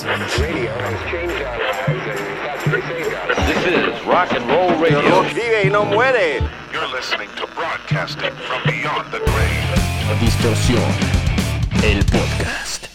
This is rock and roll radio. Vive y no muere. You're listening to broadcasting from beyond the grave. Distorsión, el podcast.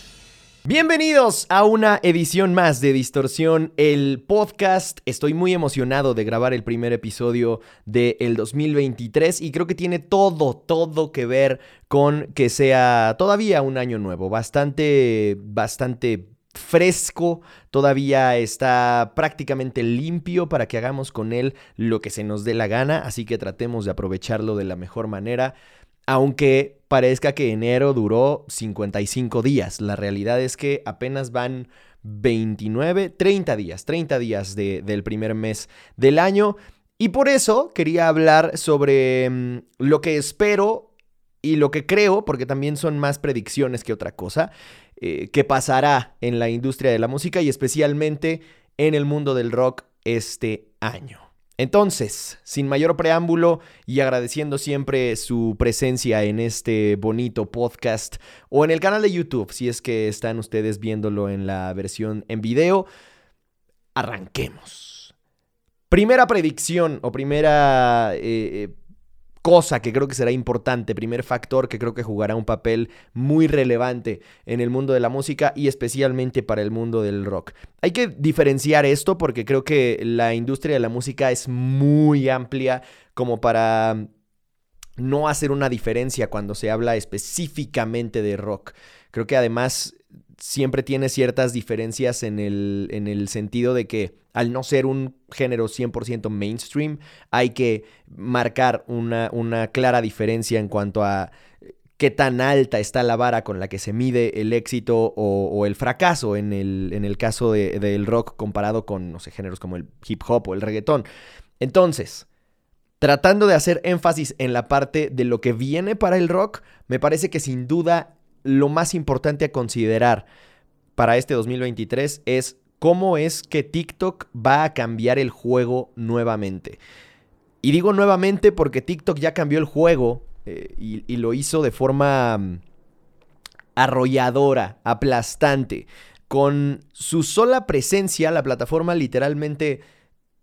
Bienvenidos a una edición más de Distorsión, el podcast. Estoy muy emocionado de grabar el primer episodio del 2023 y creo que tiene todo, todo que ver con que sea todavía un año nuevo, bastante, bastante fresco, todavía está prácticamente limpio para que hagamos con él lo que se nos dé la gana, así que tratemos de aprovecharlo de la mejor manera. Aunque parezca que enero duró 55 días, la realidad es que apenas van 29, 30 días, 30 días del primer mes del año. Y por eso quería hablar sobre mm, lo que espero y lo que creo, porque también son más predicciones que otra cosa, eh, que pasará en la industria de la música y especialmente en el mundo del rock este año. Entonces, sin mayor preámbulo y agradeciendo siempre su presencia en este bonito podcast o en el canal de YouTube, si es que están ustedes viéndolo en la versión en video, arranquemos. Primera predicción o primera eh, eh, cosa que creo que será importante, primer factor que creo que jugará un papel muy relevante en el mundo de la música y especialmente para el mundo del rock. Hay que diferenciar esto porque creo que la industria de la música es muy amplia como para no hacer una diferencia cuando se habla específicamente de rock. Creo que además siempre tiene ciertas diferencias en el, en el sentido de que al no ser un género 100% mainstream, hay que marcar una, una, clara diferencia en cuanto a qué tan alta está la vara con la que se mide el éxito o, el fracaso en el, en el caso del rock comparado con, no sé, géneros como el hip hop o el reggaetón. Entonces, tratando de hacer énfasis en la parte de lo que viene para el rock, me parece que sin duda lo más importante a considerar para este 2023 es cómo es que TikTok va a cambiar el juego nuevamente. Y digo nuevamente porque TikTok ya cambió el juego eh, y, lo hizo de forma mm, arrolladora, aplastante. Con su sola presencia, la plataforma literalmente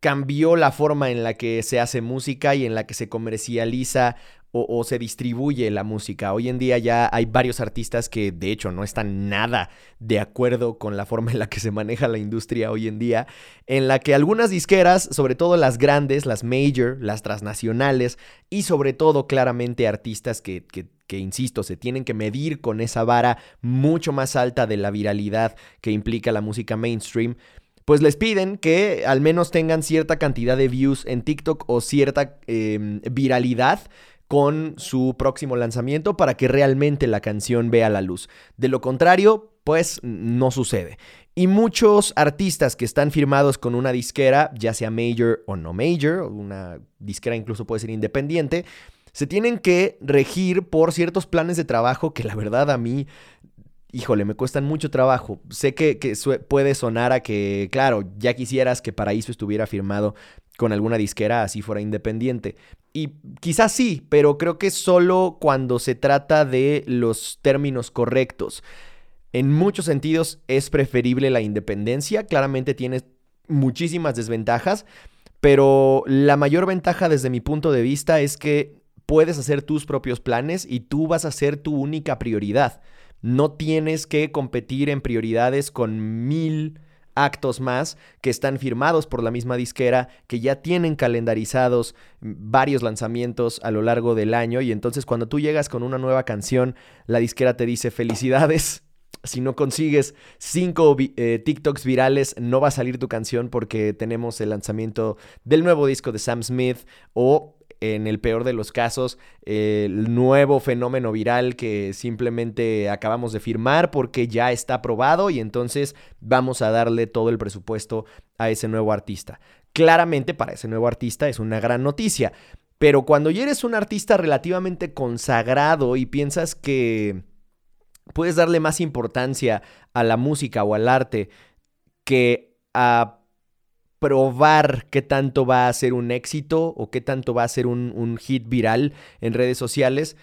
cambió la forma en la que se hace música y en la que se comercializa o, se distribuye la música. Hoy en día ya hay varios artistas que de hecho no están nada de acuerdo con la forma en la que se maneja la industria hoy en día, en la que algunas disqueras, sobre todo las grandes, las major, las transnacionales y sobre todo claramente artistas que, que insisto, se tienen que medir con esa vara mucho más alta de la viralidad que implica la música mainstream, pues les piden que al menos tengan cierta cantidad de views en TikTok o cierta em, viralidad con su próximo lanzamiento para que realmente la canción vea la luz. De lo contrario, pues no sucede. Y muchos artistas que están firmados con una disquera, ya sea major o no major, una disquera incluso puede ser independiente, se tienen que regir por ciertos planes de trabajo que la verdad a mí híjole, me cuestan mucho trabajo. Sé que, puede sonar a que, claro, ya quisieras que Paraíso estuviera firmado con alguna disquera, así fuera independiente. Y quizás sí, pero creo que solo cuando se trata de los términos correctos. En muchos sentidos es preferible la independencia, claramente tiene muchísimas desventajas, pero la mayor ventaja desde mi punto de vista es que puedes hacer tus propios planes y tú vas a ser tu única prioridad. No tienes que competir en prioridades con mil actos más que están firmados por la misma disquera, que ya tienen calendarizados varios lanzamientos a lo largo del año y entonces cuando tú llegas con una nueva canción, la disquera te dice felicidades. Si no consigues cinco eh, TikToks virales, no va a salir tu canción porque tenemos el lanzamiento del nuevo disco de Sam Smith o en el peor de los casos, el nuevo fenómeno viral que simplemente acabamos de firmar porque ya está aprobado y entonces vamos a darle todo el presupuesto a ese nuevo artista. Claramente para ese nuevo artista es una gran noticia, pero cuando ya eres un artista relativamente consagrado y piensas que puedes darle más importancia a la música o al arte que a probar qué tanto va a ser un éxito o qué tanto va a ser un, hit viral en redes sociales,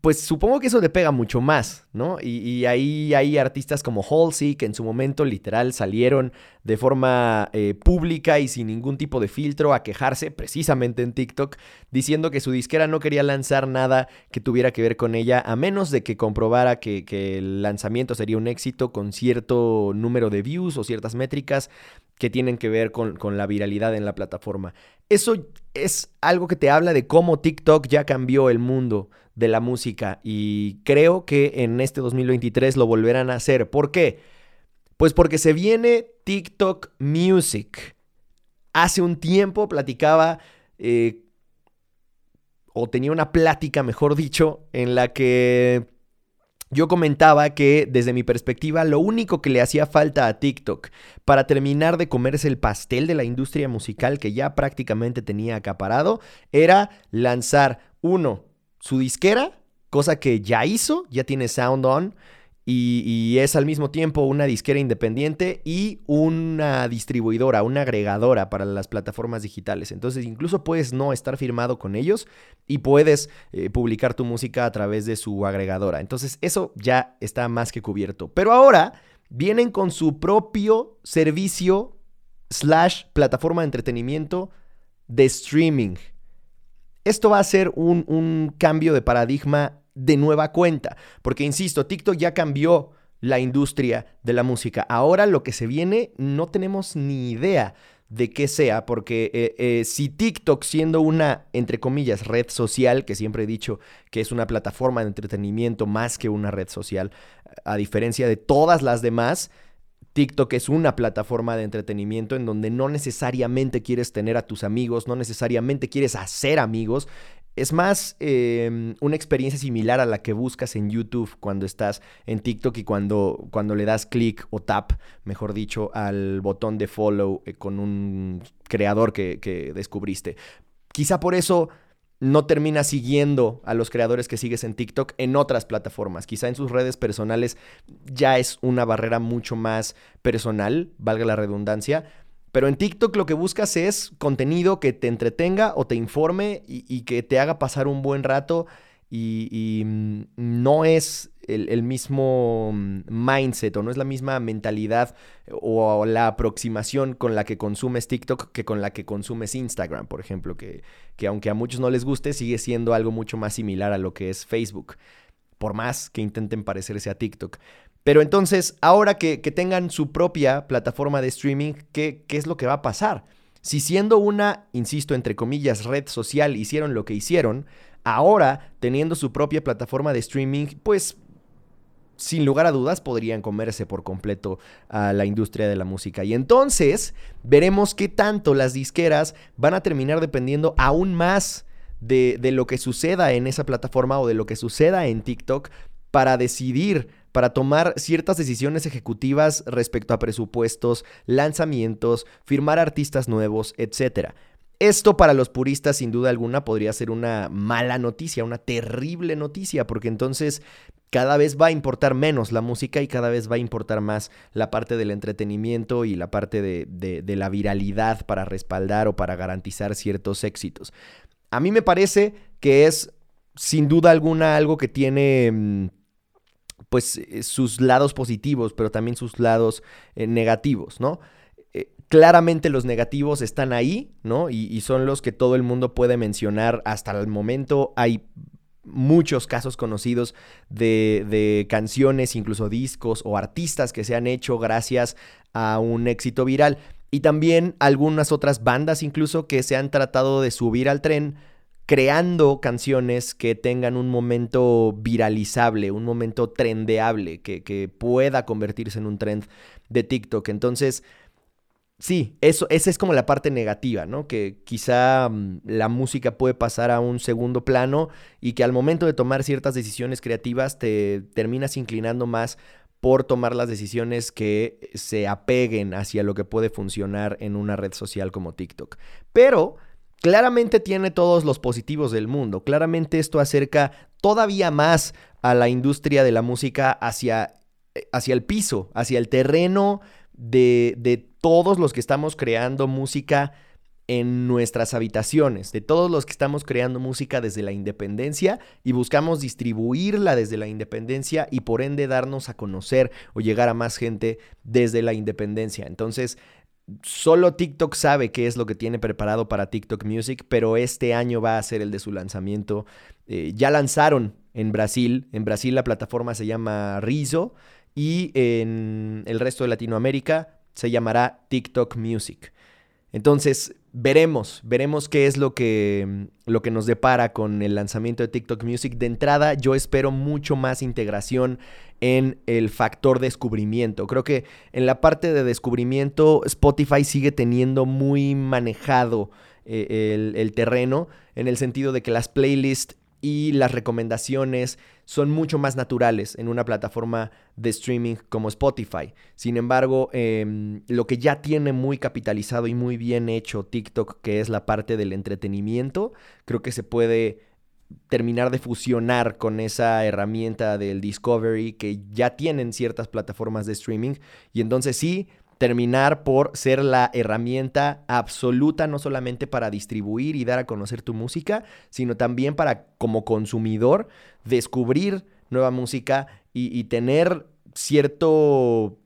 pues supongo que eso le pega mucho más, ¿no? Y, ahí hay artistas como Halsey que en su momento literal salieron de forma eh, pública y sin ningún tipo de filtro a quejarse precisamente en TikTok, diciendo que su disquera no quería lanzar nada que tuviera que ver con ella, a menos de que comprobara que, que el lanzamiento sería un éxito con cierto número de views o ciertas métricas que tienen que ver con, con, la viralidad en la plataforma. Eso es algo que te habla de cómo TikTok ya cambió el mundo de la música y creo que en este 2023 lo volverán a hacer. ¿Por qué? Pues porque se viene TikTok Music. Hace un tiempo platicaba eh, o tenía una plática, mejor dicho, en la que yo comentaba que desde mi perspectiva lo único que le hacía falta a TikTok para terminar de comerse el pastel de la industria musical que ya prácticamente tenía acaparado era lanzar uno, su disquera, cosa que ya hizo, ya tiene Sound On. Y, es al mismo tiempo una disquera independiente y una distribuidora, una agregadora para las plataformas digitales. Entonces incluso puedes no estar firmado con ellos y puedes eh, publicar tu música a través de su agregadora. Entonces eso ya está más que cubierto. Pero ahora vienen con su propio servicio slash plataforma de entretenimiento de streaming. Esto va a ser un, un cambio de paradigma de nueva cuenta. Porque, insisto, TikTok ya cambió la industria de la música. Ahora lo que se viene no tenemos ni idea de qué sea, porque eh, eh, si TikTok siendo una, entre comillas, red social, que siempre he dicho que es una plataforma de entretenimiento más que una red social, a diferencia de todas las demás, TikTok es una plataforma de entretenimiento en donde no necesariamente quieres tener a tus amigos, no necesariamente quieres hacer amigos, es más eh, una experiencia similar a la que buscas en YouTube cuando estás en TikTok y cuando, cuando le das clic o tap, mejor dicho, al botón de follow eh, con un creador que, que descubriste. Quizá por eso no terminas siguiendo a los creadores que sigues en TikTok en otras plataformas. Quizá en sus redes personales ya es una barrera mucho más personal, valga la redundancia, pero en TikTok lo que buscas es contenido que te entretenga o te informe y, que te haga pasar un buen rato. Y, mm, no es el, mismo mm, mindset o no es la misma mentalidad o la aproximación con la que consumes TikTok que con la que consumes Instagram, por ejemplo, que, que aunque a muchos no les guste, sigue siendo algo mucho más similar a lo que es Facebook, por más que intenten parecerse a TikTok. Pero entonces, ahora que, tengan su propia plataforma de streaming, ¿qué, ¿qué es lo que va a pasar? Si siendo una, insisto, entre comillas, red social hicieron lo que hicieron, ahora teniendo su propia plataforma de streaming, pues sin lugar a dudas podrían comerse por completo a la industria de la música. Y entonces veremos qué tanto las disqueras van a terminar dependiendo aún más de, de, lo que suceda en esa plataforma o de lo que suceda en TikTok para decidir para tomar ciertas decisiones ejecutivas respecto a presupuestos, lanzamientos, firmar artistas nuevos, etc. Esto para los puristas sin duda alguna podría ser una mala noticia, una terrible noticia, porque entonces cada vez va a importar menos la música y cada vez va a importar más la parte del entretenimiento y la parte de, de, la viralidad para respaldar o para garantizar ciertos éxitos. A mí me parece que es sin duda alguna algo que tiene mm, pues eh, sus lados positivos, pero también sus lados eh, negativos, ¿no? Eh, claramente los negativos están ahí, ¿no? Y, son los que todo el mundo puede mencionar hasta el momento. Hay muchos casos conocidos de, de, canciones, incluso discos o artistas que se han hecho gracias a un éxito viral. Y también algunas otras bandas incluso que se han tratado de subir al tren creando canciones que tengan un momento viralizable, un momento trendeable, que, pueda convertirse en un trend de TikTok. Entonces, sí, eso, esa es como la parte negativa, ¿no? Que quizá mm, la música puede pasar a un segundo plano y que al momento de tomar ciertas decisiones creativas te terminas inclinando más por tomar las decisiones que se apeguen hacia lo que puede funcionar en una red social como TikTok. Pero claramente tiene todos los positivos del mundo. Claramente esto acerca todavía más a la industria de la música hacia, hacia el piso, hacia el terreno de, de todos los que estamos creando música en nuestras habitaciones, de todos los que estamos creando música desde la independencia y buscamos distribuirla desde la independencia y por ende darnos a conocer o llegar a más gente desde la independencia. Entonces, solo TikTok sabe qué es lo que tiene preparado para TikTok Music, pero este año va a ser el de su lanzamiento. Eh, ya lanzaron en Brasil, en Brasil la plataforma se llama Rizo y en el resto de Latinoamérica se llamará TikTok Music. Entonces, veremos, veremos qué es lo que, lo que nos depara con el lanzamiento de TikTok Music. De entrada, yo espero mucho más integración en el factor descubrimiento. Creo que en la parte de descubrimiento, Spotify sigue teniendo muy manejado eh, el, el terreno, en el sentido de que las playlists y las recomendaciones son mucho más naturales en una plataforma de streaming como Spotify. Sin embargo, em, lo que ya tiene muy capitalizado y muy bien hecho TikTok, que es la parte del entretenimiento, creo que se puede terminar de fusionar con esa herramienta del Discovery que ya tienen ciertas plataformas de streaming. Y entonces sí, terminar por ser la herramienta absoluta no solamente para distribuir y dar a conocer tu música, sino también para como consumidor descubrir nueva música y, tener cierto,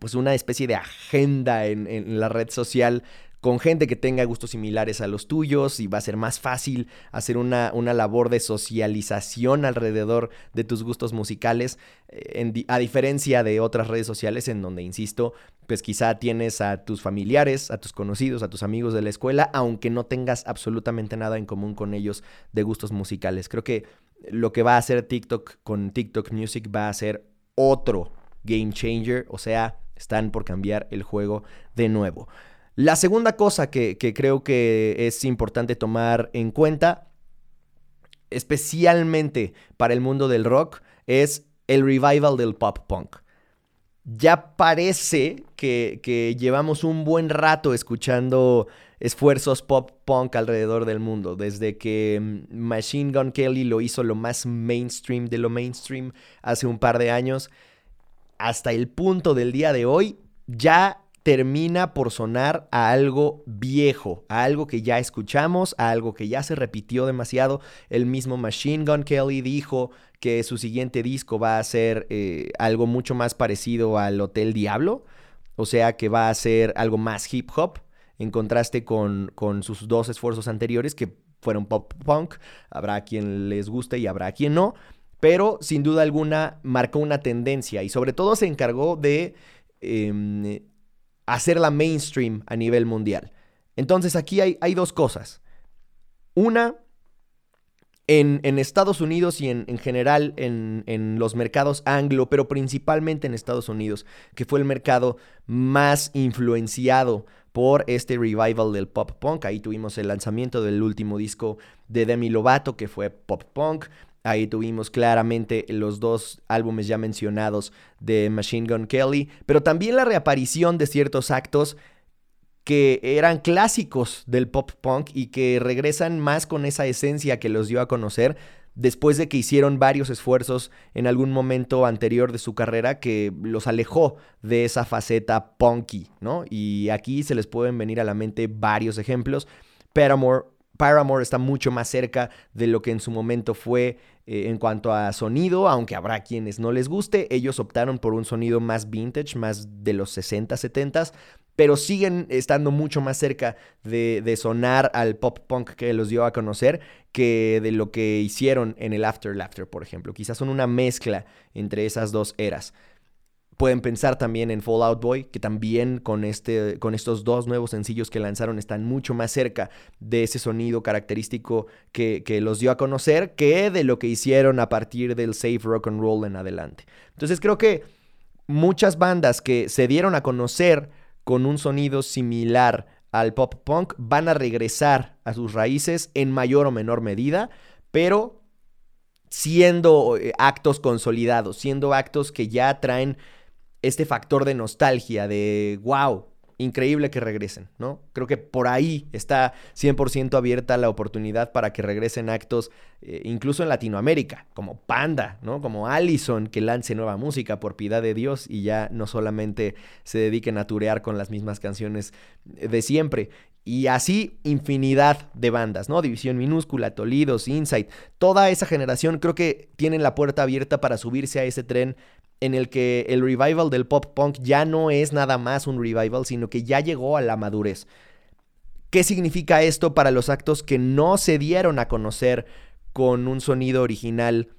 pues una especie de agenda en, la red social con gente que tenga gustos similares a los tuyos y va a ser más fácil hacer una, una labor de socialización alrededor de tus gustos musicales, eh, a diferencia de otras redes sociales en donde, insisto, pues quizá tienes a tus familiares, a tus conocidos, a tus amigos de la escuela, aunque no tengas absolutamente nada en común con ellos de gustos musicales. Creo que lo que va a hacer TikTok con TikTok Music va a ser otro game changer, o sea, están por cambiar el juego de nuevo. La segunda cosa que, creo que es importante tomar en cuenta, especialmente para el mundo del rock, es el revival del pop punk. Ya parece que, que, llevamos un buen rato escuchando esfuerzos pop punk alrededor del mundo, desde que mm, Machine Gun Kelly lo hizo lo más mainstream de lo mainstream hace un par de años, hasta el punto del día de hoy, ya termina por sonar a algo viejo, a algo que ya escuchamos, a algo que ya se repitió demasiado. El mismo Machine Gun Kelly dijo que su siguiente disco va a ser eh, algo mucho más parecido al Hotel Diablo, o sea que va a ser algo más hip hop, en contraste con, sus dos esfuerzos anteriores que fueron pop punk. Habrá quien les guste y habrá quien no, pero sin duda alguna marcó una tendencia y sobre todo se encargó de... Em, hacerla mainstream a nivel mundial. Entonces aquí hay, dos cosas. Una, en, Estados Unidos y en, general en, en, los mercados anglo, pero principalmente en Estados Unidos, que fue el mercado más influenciado por este revival del pop punk. Ahí tuvimos el lanzamiento del último disco de Demi Lovato, que fue pop punk. Ahí tuvimos claramente los dos álbumes ya mencionados de Machine Gun Kelly, pero también la reaparición de ciertos actos que eran clásicos del pop punk y que regresan más con esa esencia que los dio a conocer después de que hicieron varios esfuerzos en algún momento anterior de su carrera que los alejó de esa faceta punky, ¿no? Y aquí se les pueden venir a la mente varios ejemplos. Paramore, Paramore está mucho más cerca de lo que en su momento fue eh, en cuanto a sonido, aunque habrá quienes no les guste, ellos optaron por un sonido más vintage, más de los 60, 70, pero siguen estando mucho más cerca de, de, sonar al pop punk que los dio a conocer que de lo que hicieron en el After Laughter, por ejemplo. Quizás son una mezcla entre esas dos eras. Pueden pensar también en Fallout Boy, que también con, este, con estos dos nuevos sencillos que lanzaron están mucho más cerca de ese sonido característico que, los dio a conocer que de lo que hicieron a partir del safe rock and roll en adelante. Entonces creo que muchas bandas que se dieron a conocer con un sonido similar al pop punk van a regresar a sus raíces en mayor o menor medida, pero siendo eh, actos consolidados, siendo actos que ya traen este factor de nostalgia, de wow, increíble que regresen, ¿no? Creo que por ahí está 100% abierta la oportunidad para que regresen actos, eh, incluso en Latinoamérica, como Panda, ¿no? Como Allison, que lance nueva música, por piedad de Dios, y ya no solamente se dediquen a turear con las mismas canciones de siempre. Y así infinidad de bandas, ¿no? División Minúscula, Tolidos, Insight, toda esa generación creo que tienen la puerta abierta para subirse a ese tren en el que el revival del pop punk ya no es nada más un revival, sino que ya llegó a la madurez. ¿Qué significa esto para los actos que no se dieron a conocer con un sonido original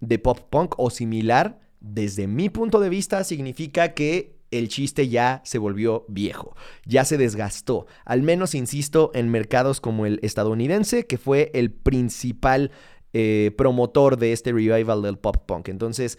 de pop punk o similar? Desde mi punto de vista significa que el chiste ya se volvió viejo, ya se desgastó, al menos insisto en mercados como el estadounidense, que fue el principal eh, promotor de este revival del pop punk. Entonces,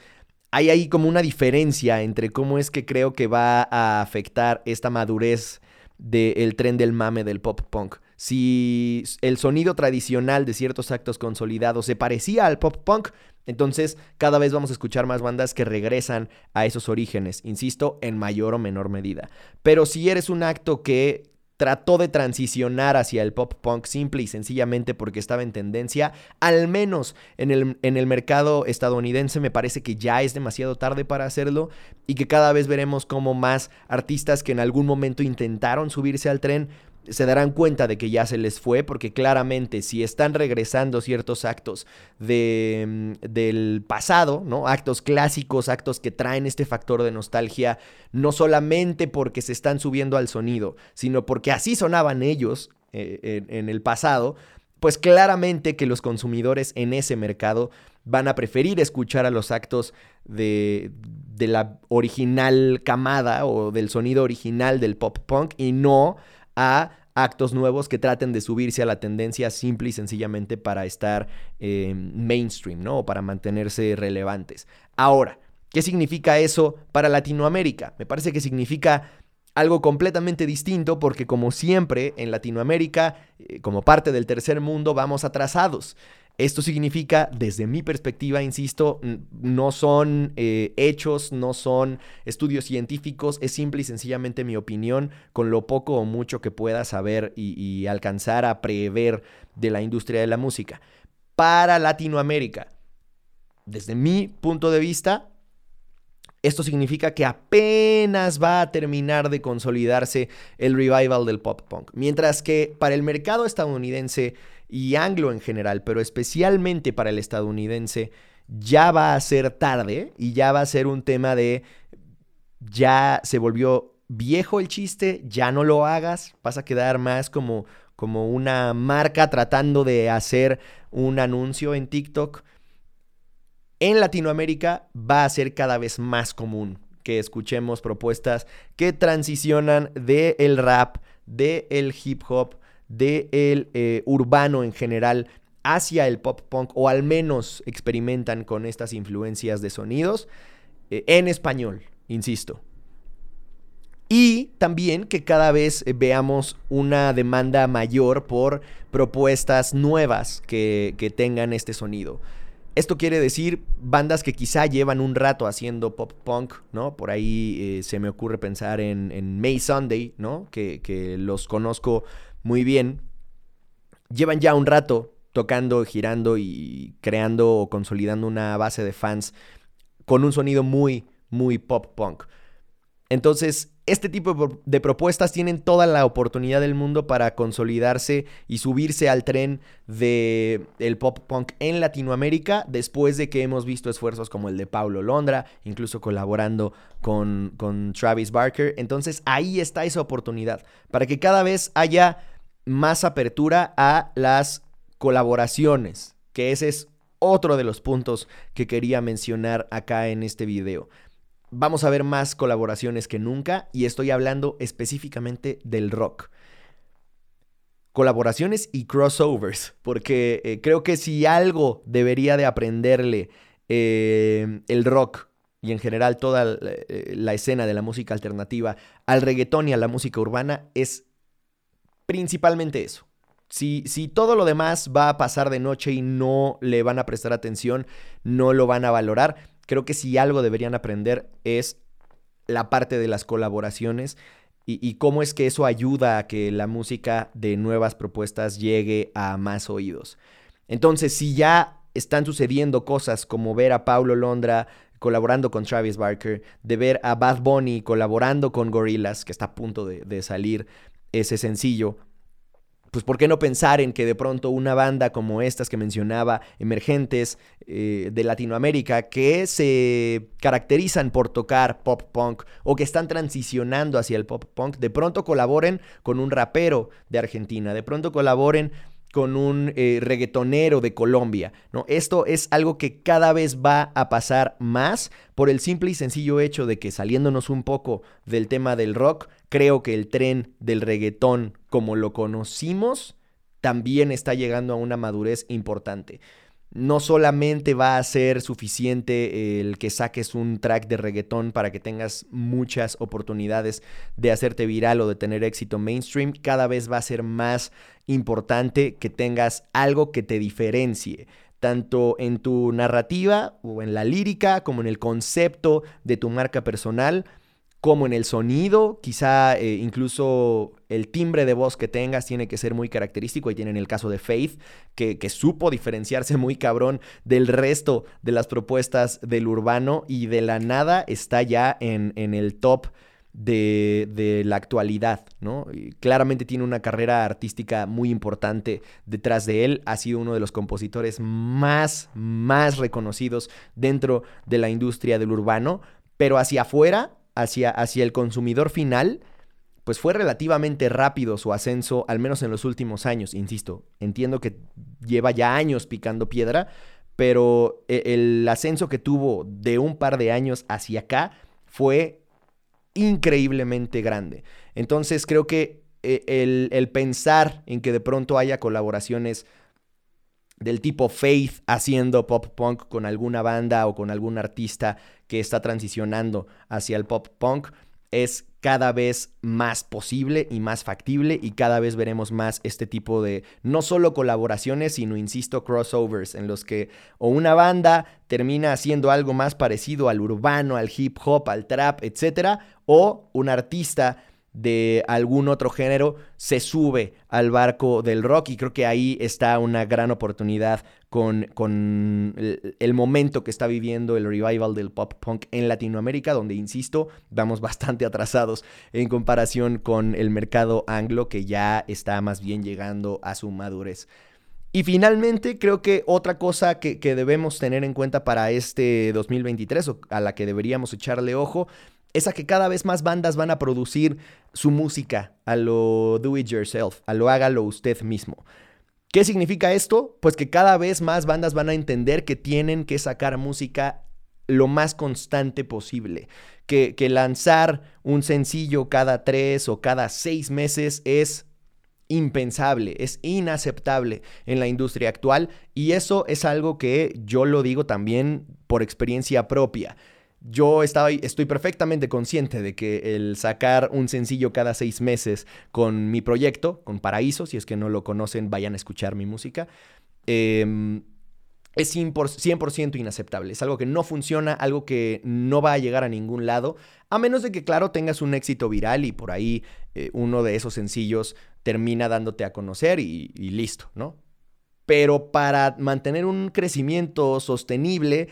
hay ahí como una diferencia entre cómo es que creo que va a afectar esta madurez del tren del mame del pop punk. Si el sonido tradicional de ciertos actos consolidados se parecía al pop punk, entonces cada vez vamos a escuchar más bandas que regresan a esos orígenes, insisto, en mayor o menor medida. Pero si eres un acto que trató de transicionar hacia el pop punk simple y sencillamente porque estaba en tendencia, al menos en el, en el, mercado estadounidense me parece que ya es demasiado tarde para hacerlo y que cada vez veremos como más artistas que en algún momento intentaron subirse al tren se darán cuenta de que ya se les fue, porque claramente si están regresando ciertos actos de, mm, del pasado, ¿no? Actos clásicos, actos que traen este factor de nostalgia, no solamente porque se están subiendo al sonido, sino porque así sonaban ellos eh, en, el pasado, pues claramente que los consumidores en ese mercado van a preferir escuchar a los actos de, de la original camada o del sonido original del pop punk y no a actos nuevos que traten de subirse a la tendencia simple y sencillamente para estar eh, mainstream, ¿no? O para mantenerse relevantes. Ahora, ¿qué significa eso para Latinoamérica? Me parece que significa algo completamente distinto porque como siempre en Latinoamérica, eh, como parte del tercer mundo, vamos atrasados. Esto significa, desde mi perspectiva, insisto, no son eh, hechos, no son estudios científicos, es simple y sencillamente mi opinión con lo poco o mucho que pueda saber y, alcanzar a prever de la industria de la música. Para Latinoamérica, desde mi punto de vista, esto significa que apenas va a terminar de consolidarse el revival del pop punk. Mientras que para el mercado estadounidense y anglo en general, pero especialmente para el estadounidense, ya va a ser tarde y ya va a ser un tema de ya se volvió viejo el chiste, ya no lo hagas, vas a quedar más como, como una marca tratando de hacer un anuncio en TikTok. En Latinoamérica va a ser cada vez más común que escuchemos propuestas que transicionan del el rap, del el hip hop, del eh, urbano en general hacia el pop punk o al menos experimentan con estas influencias de sonidos eh, en español, insisto. Y también que cada vez eh, veamos una demanda mayor por propuestas nuevas que, tengan este sonido. Esto quiere decir bandas que quizá llevan un rato haciendo pop punk, ¿no? Por ahí se me ocurre pensar en, May Sunday, ¿no? Que, que los conozco muy bien. Llevan ya un rato tocando, girando y creando o consolidando una base de fans con un sonido muy, muy pop punk. Entonces, este tipo de propuestas tienen toda la oportunidad del mundo para consolidarse y subirse al tren del el pop punk en Latinoamérica después de que hemos visto esfuerzos como el de Paulo Londra, incluso colaborando con, con Travis Barker. Entonces, ahí está esa oportunidad para que cada vez haya más apertura a las colaboraciones, que ese es otro de los puntos que quería mencionar acá en este video. Vamos a ver más colaboraciones que nunca y estoy hablando específicamente del rock. Colaboraciones y crossovers, porque eh, creo que si algo debería de aprenderle eh, el rock y en general toda eh, la escena de la música alternativa al reggaetón y a la música urbana es principalmente eso. Si, si, todo lo demás va a pasar de noche y no le van a prestar atención, no lo van a valorar, creo que si algo deberían aprender es la parte de las colaboraciones y, cómo es que eso ayuda a que la música de nuevas propuestas llegue a más oídos. Entonces, si ya están sucediendo cosas como ver a Paulo Londra colaborando con Travis Barker, de ver a Bad Bunny colaborando con Gorillaz, que está a punto de salir ese sencillo, pues ¿por qué no pensar en que de pronto una banda como estas que mencionaba, emergentes eh, de Latinoamérica, que se caracterizan por tocar pop punk o que están transicionando hacia el pop punk, de pronto colaboren con un rapero de Argentina, de pronto colaboren con un eh, reggaetonero de Colombia, ¿no? Esto es algo que cada vez va a pasar más por el simple y sencillo hecho de que saliéndonos un poco del tema del rock, creo que el tren del reggaetón como lo conocimos también está llegando a una madurez importante. No solamente va a ser suficiente el que saques un track de reggaetón para que tengas muchas oportunidades de hacerte viral o de tener éxito mainstream, cada vez va a ser más importante que tengas algo que te diferencie tanto en tu narrativa o en la lírica como en el concepto de tu marca personal como en el sonido, quizá eh, incluso el timbre de voz que tengas tiene que ser muy característico. Ahí tienen el caso de Faith, que, supo diferenciarse muy cabrón del resto de las propuestas del urbano y de la nada está ya en, el top de, la actualidad, ¿no? Y claramente tiene una carrera artística muy importante detrás de él, ha sido uno de los compositores más, más reconocidos dentro de la industria del urbano, pero hacia afuera hacia, hacia el consumidor final, pues fue relativamente rápido su ascenso, al menos en los últimos años, insisto. Entiendo que lleva ya años picando piedra, pero e, el ascenso que tuvo de un par de años hacia acá fue increíblemente grande. Entonces creo que e, el, el pensar en que de pronto haya colaboraciones del tipo Faith haciendo pop punk con alguna banda o con algún artista que está transicionando hacia el pop punk es cada vez más posible y más factible y cada vez veremos más este tipo de no solo colaboraciones, sino, insisto, crossovers en los que o una banda termina haciendo algo más parecido al urbano, al hip hop, al trap, etcétera, o un artista de algún otro género se sube al barco del rock y creo que ahí está una gran oportunidad con, con el, momento que está viviendo el revival del pop punk en Latinoamérica, donde, insisto, vamos bastante atrasados en comparación con el mercado anglo que ya está más bien llegando a su madurez. Y finalmente, creo que otra cosa que, que, debemos tener en cuenta para este 2023 o a la que deberíamos echarle ojo es a que cada vez más bandas van a producir su música a lo do it yourself, a lo hágalo usted mismo. ¿Qué significa esto? Pues que cada vez más bandas van a entender que tienen que sacar música lo más constante posible. Que, que lanzar un sencillo cada tres o cada seis meses es impensable, es inaceptable en la industria actual y eso es algo que yo lo digo también por experiencia propia. Yo estaba, estoy perfectamente consciente de que el sacar un sencillo cada seis meses con mi proyecto, con Paraíso, si es que no lo conocen, vayan a escuchar mi música, eh, es 100% inaceptable. Es algo que no funciona, algo que no va a llegar a ningún lado, a menos de que, claro, tengas un éxito viral y por ahí eh, uno de esos sencillos termina dándote a conocer y, y listo, ¿no? Pero para mantener un crecimiento sostenible,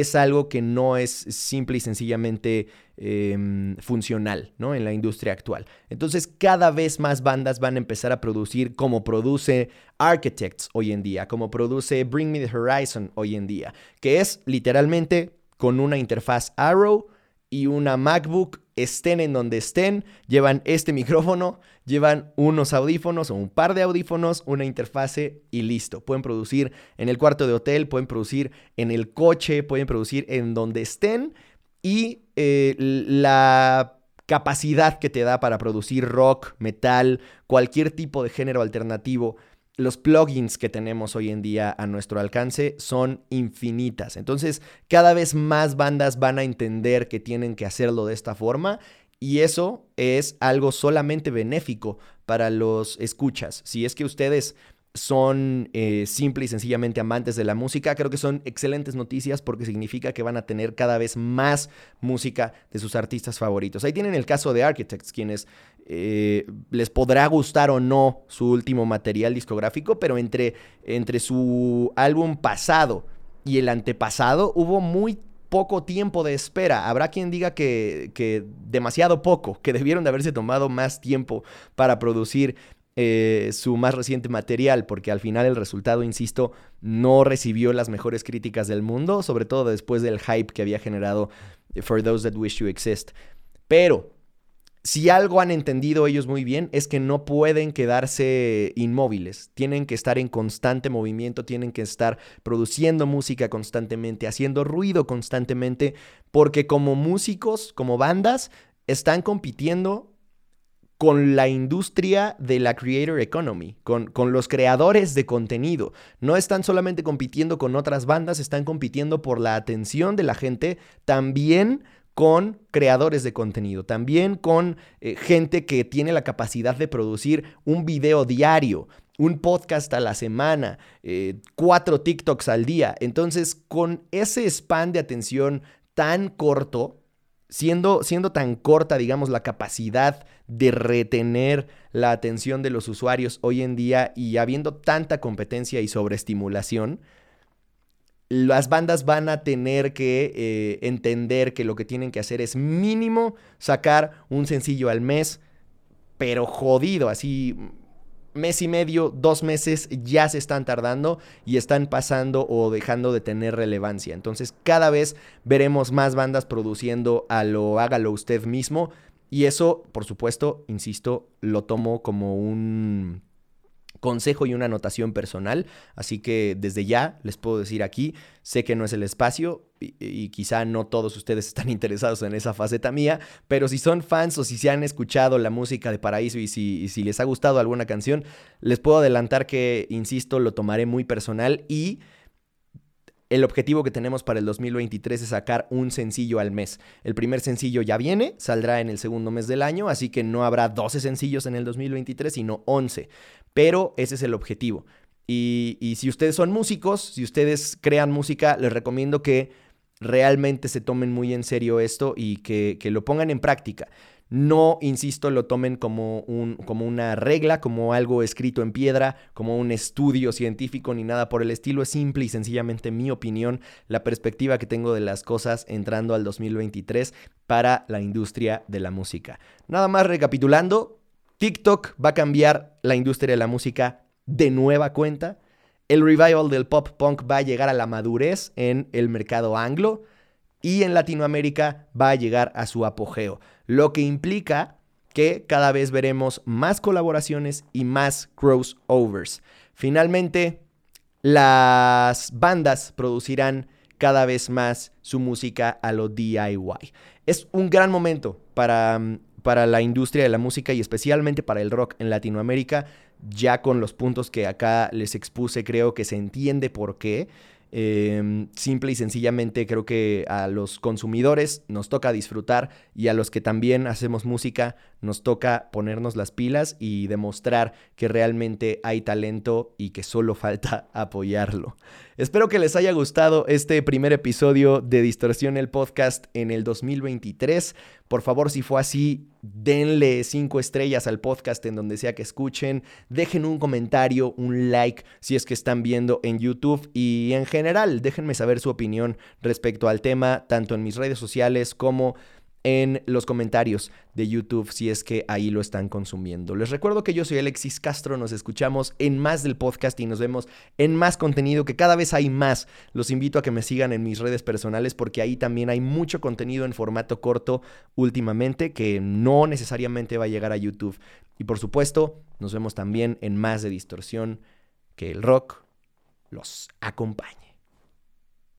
es algo que no es simple y sencillamente eh, funcional ¿no? en la industria actual. Entonces cada vez más bandas van a empezar a producir como produce Architects hoy en día, como produce Bring Me the Horizon hoy en día, que es literalmente con una interfaz Arrow y una MacBook, estén en donde estén, llevan este micrófono, llevan unos audífonos o un par de audífonos, una interfase y listo. Pueden producir en el cuarto de hotel, pueden producir en el coche, pueden producir en donde estén y eh, la capacidad que te da para producir rock, metal, cualquier tipo de género alternativo los plugins que tenemos hoy en día a nuestro alcance son infinitas. Entonces, cada vez más bandas van a entender que tienen que hacerlo de esta forma y eso es algo solamente benéfico para los escuchas. Si es que ustedes son eh, simple y sencillamente amantes de la música. Creo que son excelentes noticias porque significa que van a tener cada vez más música de sus artistas favoritos. Ahí tienen el caso de Architects, quienes eh, les podrá gustar o no su último material discográfico, pero entre, entre su álbum pasado y el antepasado hubo muy poco tiempo de espera. Habrá quien diga que, que, demasiado poco, que debieron de haberse tomado más tiempo para producir eh, su más reciente material, porque al final el resultado, insisto, no recibió las mejores críticas del mundo, sobre todo después del hype que había generado For Those That Wish to Exist. Pero si algo han entendido ellos muy bien es que no pueden quedarse inmóviles, tienen que estar en constante movimiento, tienen que estar produciendo música constantemente, haciendo ruido constantemente, porque como músicos, como bandas, están compitiendo con la industria de la creator economy, con, con, los creadores de contenido. No están solamente compitiendo con otras bandas, están compitiendo por la atención de la gente, también con creadores de contenido, también con eh, gente que tiene la capacidad de producir un video diario, un podcast a la semana, eh, cuatro TikToks al día. Entonces, con ese span de atención tan corto, siendo, siendo tan corta, digamos, la capacidad de retener la atención de los usuarios hoy en día y habiendo tanta competencia y sobreestimulación, las bandas van a tener que eh, entender que lo que tienen que hacer es mínimo sacar un sencillo al mes, pero jodido, así mes y medio, dos meses ya se están tardando y están pasando o dejando de tener relevancia. Entonces cada vez veremos más bandas produciendo a lo hágalo usted mismo y eso, por supuesto, insisto, lo tomo como un consejo y una anotación personal. Así que desde ya les puedo decir aquí, sé que no es el espacio y, quizá no todos ustedes están interesados en esa faceta mía, pero si son fans o si se han escuchado la música de Paraíso y si, y si les ha gustado alguna canción, les puedo adelantar que, insisto, lo tomaré muy personal y... El objetivo que tenemos para el 2023 es sacar un sencillo al mes. El primer sencillo ya viene, saldrá en el segundo mes del año, así que no habrá 12 sencillos en el 2023, sino 11 pero ese es el objetivo. Y, si ustedes son músicos, si ustedes crean música, les recomiendo que realmente se tomen muy en serio esto y que, lo pongan en práctica. No, insisto, lo tomen como, un, como una regla, como algo escrito en piedra, como un estudio científico ni nada por el estilo. Es simple y sencillamente mi opinión, la perspectiva que tengo de las cosas entrando al 2023 para la industria de la música. Nada más recapitulando, TikTok va a cambiar la industria de la música de nueva cuenta. El revival del pop punk va a llegar a la madurez en el mercado anglo y en Latinoamérica va a llegar a su apogeo, lo que implica que cada vez veremos más colaboraciones y más crossovers. Finalmente, las bandas producirán cada vez más su música a lo DIY. Es un gran momento para mm, para la industria de la música y especialmente para el rock en Latinoamérica. Ya con los puntos que acá les expuse, creo que se entiende por qué. Em, simple y sencillamente creo que a los consumidores nos toca disfrutar y a los que también hacemos música nos toca ponernos las pilas y demostrar que realmente hay talento y que solo falta apoyarlo. Espero que les haya gustado este primer episodio de Distorsión el Podcast en el 2023. Por favor, si fue así, denle cinco estrellas al podcast en donde sea que escuchen. Dejen un comentario, un like si es que están viendo en YouTube. Y en general, déjenme saber su opinión respecto al tema, tanto en mis redes sociales como en los comentarios de YouTube si es que ahí lo están consumiendo. Les recuerdo que yo soy Alexis Castro, nos escuchamos en más del podcast y nos vemos en más contenido, que cada vez hay más. Los invito a que me sigan en mis redes personales porque ahí también hay mucho contenido en formato corto últimamente que no necesariamente va a llegar a YouTube. Y por supuesto, nos vemos también en más de distorsión que el rock los acompaña.